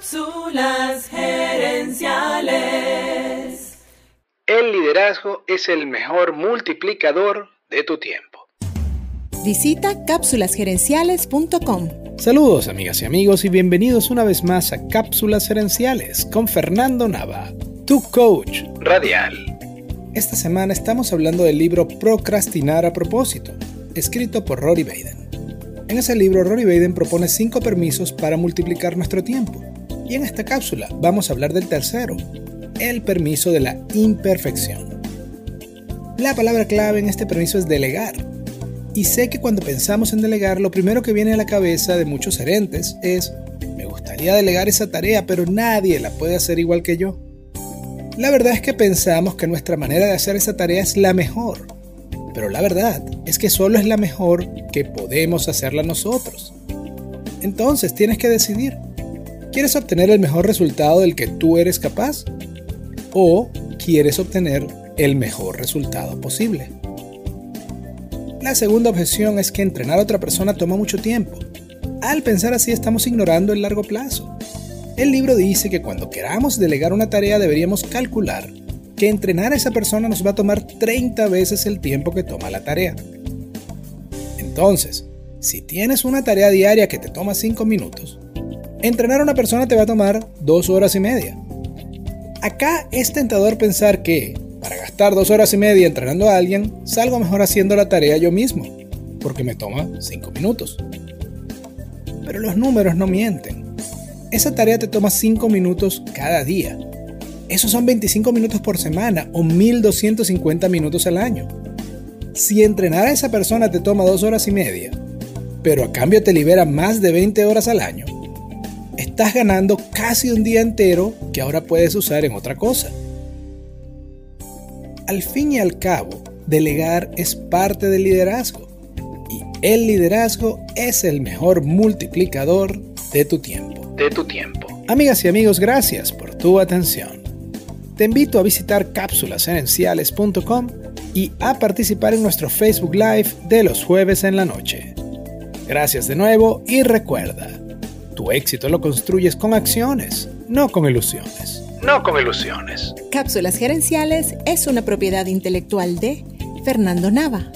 Cápsulas gerenciales. El liderazgo es el mejor multiplicador de tu tiempo. Visita cápsulasgerenciales.com. Saludos amigas y amigos y bienvenidos una vez más a Cápsulas Gerenciales con Fernando Nava, tu coach radial. Esta semana estamos hablando del libro Procrastinar a propósito, escrito por Rory Baden. En ese libro, Rory Baden propone cinco permisos para multiplicar nuestro tiempo. Y en esta cápsula vamos a hablar del tercero, el permiso de la imperfección. La palabra clave en este permiso es delegar. Y sé que cuando pensamos en delegar, lo primero que viene a la cabeza de muchos gerentes es, me gustaría delegar esa tarea, pero nadie la puede hacer igual que yo. La verdad es que pensamos que nuestra manera de hacer esa tarea es la mejor, pero la verdad es que solo es la mejor que podemos hacerla nosotros. Entonces tienes que decidir, ¿quieres obtener el mejor resultado del que tú eres capaz? ¿O quieres obtener el mejor resultado posible? La segunda objeción es que entrenar a otra persona toma mucho tiempo. Al pensar así estamos ignorando el largo plazo. El libro dice que cuando queramos delegar una tarea deberíamos calcular que entrenar a esa persona nos va a tomar 30 veces el tiempo que toma la tarea. Entonces, si tienes una tarea diaria que te toma 5 minutos, entrenar a una persona te va a tomar 2 horas y media. Acá es tentador pensar que, para gastar 2 horas y media entrenando a alguien, salgo mejor haciendo la tarea yo mismo, porque me toma 5 minutos. Pero los números no mienten. Esa tarea te toma 5 minutos cada día esos son 25 minutos por semana o 1250 minutos al año. Si entrenar a esa persona te toma dos horas y media, pero a cambio te libera más de 20 horas al año, estás ganando casi un día entero que ahora puedes usar en otra cosa. Al fin y al cabo, delegar es parte del liderazgo y el liderazgo es el mejor multiplicador de tu tiempo. De tu tiempo. Amigas y amigos, gracias por tu atención. Te invito a visitar cápsulasgerenciales.com y a participar en nuestro Facebook Live de los jueves en la noche. Gracias de nuevo y recuerda, tu éxito lo construyes con acciones, no con ilusiones. No con ilusiones. Cápsulas Gerenciales es una propiedad intelectual de Fernando Nava.